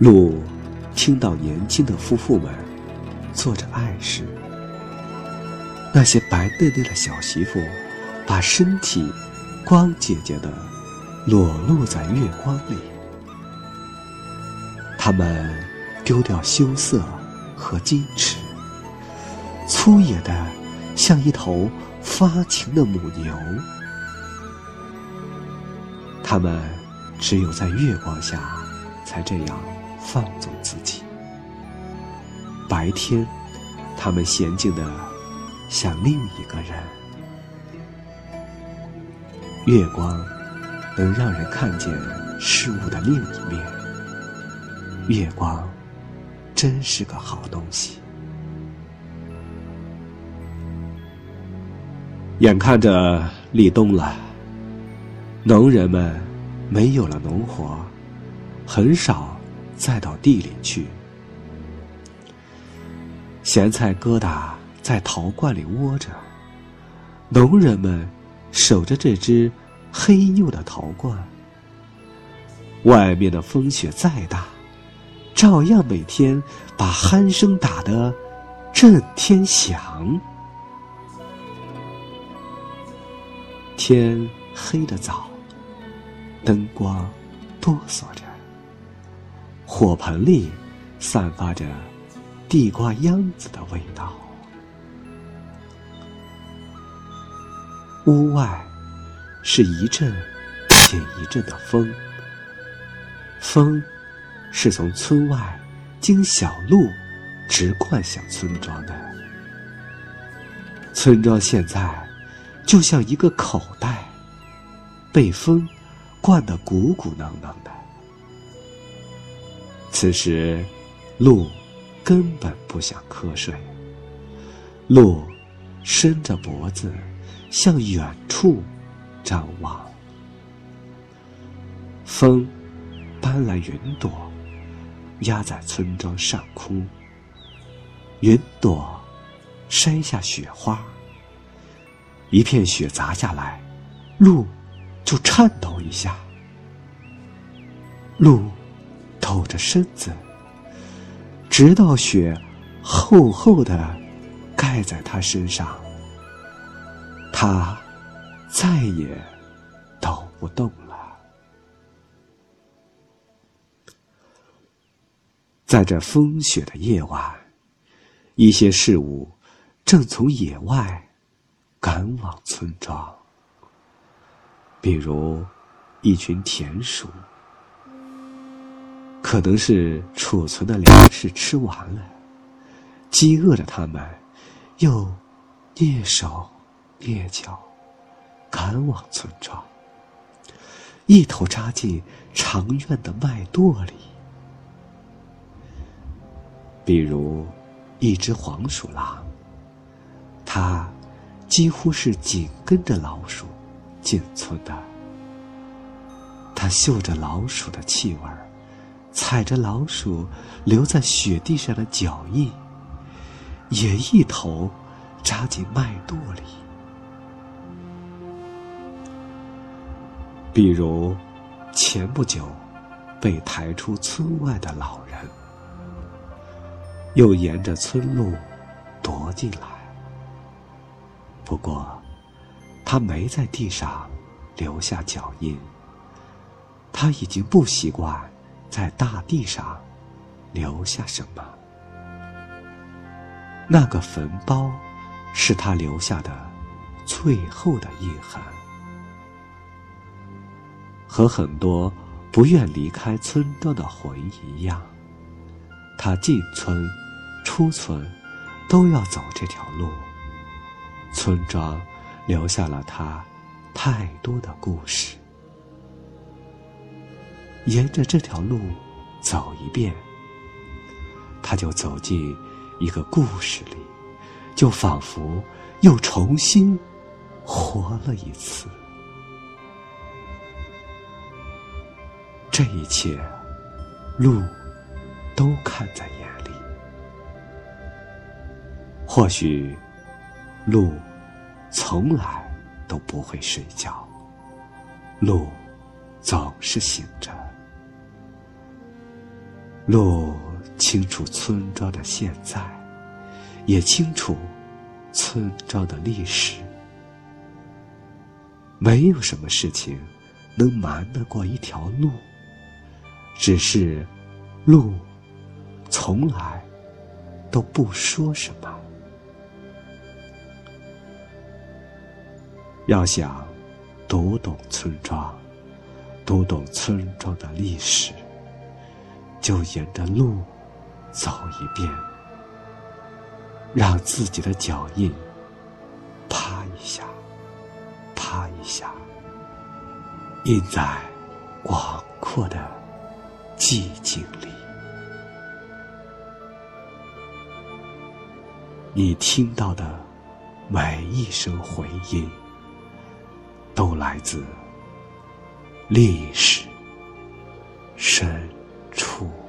鹿听到年轻的夫妇们做着爱事，那些白嫩嫩的小媳妇把身体光洁洁的裸露在月光里，他们丢掉羞涩和矜持，粗野的像一头发情的母牛。他们只有在月光下才这样放纵自己。白天，他们娴静的像另一个人。月光能让人看见事物的另一面。月光真是个好东西。眼看着立冬了。农人们没有了农活，很少再到地里去。咸菜疙瘩在陶罐里窝着，农人们守着这只黑釉的陶罐。外面的风雪再大，照样每天把鼾声打得震天响。天黑得早。灯光哆嗦着，火盆里散发着地瓜秧子的味道。屋外是一阵接一阵的风，风是从村外经小路直灌向村庄的。村庄现在就像一个口袋，被风。灌得鼓鼓囊囊的。此时，鹿根本不想瞌睡。鹿伸着脖子向远处张望。风搬来云朵，压在村庄上空。云朵筛下雪花，一片雪砸下来，鹿。就颤抖一下，鹿抖着身子，直到雪厚厚的盖在他身上，他再也抖不动了。在这风雪的夜晚，一些事物正从野外赶往村庄。比如，一群田鼠，可能是储存的粮食吃完了，饥饿的他们，又蹑手蹑脚赶往村庄，一头扎进长院的麦垛里。比如，一只黄鼠狼，它几乎是紧跟着老鼠。进村的，它嗅着老鼠的气味儿，踩着老鼠留在雪地上的脚印，也一头扎进麦垛里。比如，前不久被抬出村外的老人，又沿着村路踱进来。不过。他没在地上留下脚印。他已经不习惯在大地上留下什么。那个坟包是他留下的最后的印痕。和很多不愿离开村庄的魂一样，他进村、出村都要走这条路。村庄。留下了他太多的故事。沿着这条路走一遍，他就走进一个故事里，就仿佛又重新活了一次。这一切，路都看在眼里。或许，路。从来都不会睡觉，鹿总是醒着。路清楚村庄的现在，也清楚村庄的历史。没有什么事情能瞒得过一条路，只是路从来都不说什么。要想读懂村庄，读懂村庄的历史，就沿着路走一遍，让自己的脚印趴一下，趴一下，印在广阔的寂静里。你听到的每一声回音。都来自历史深处。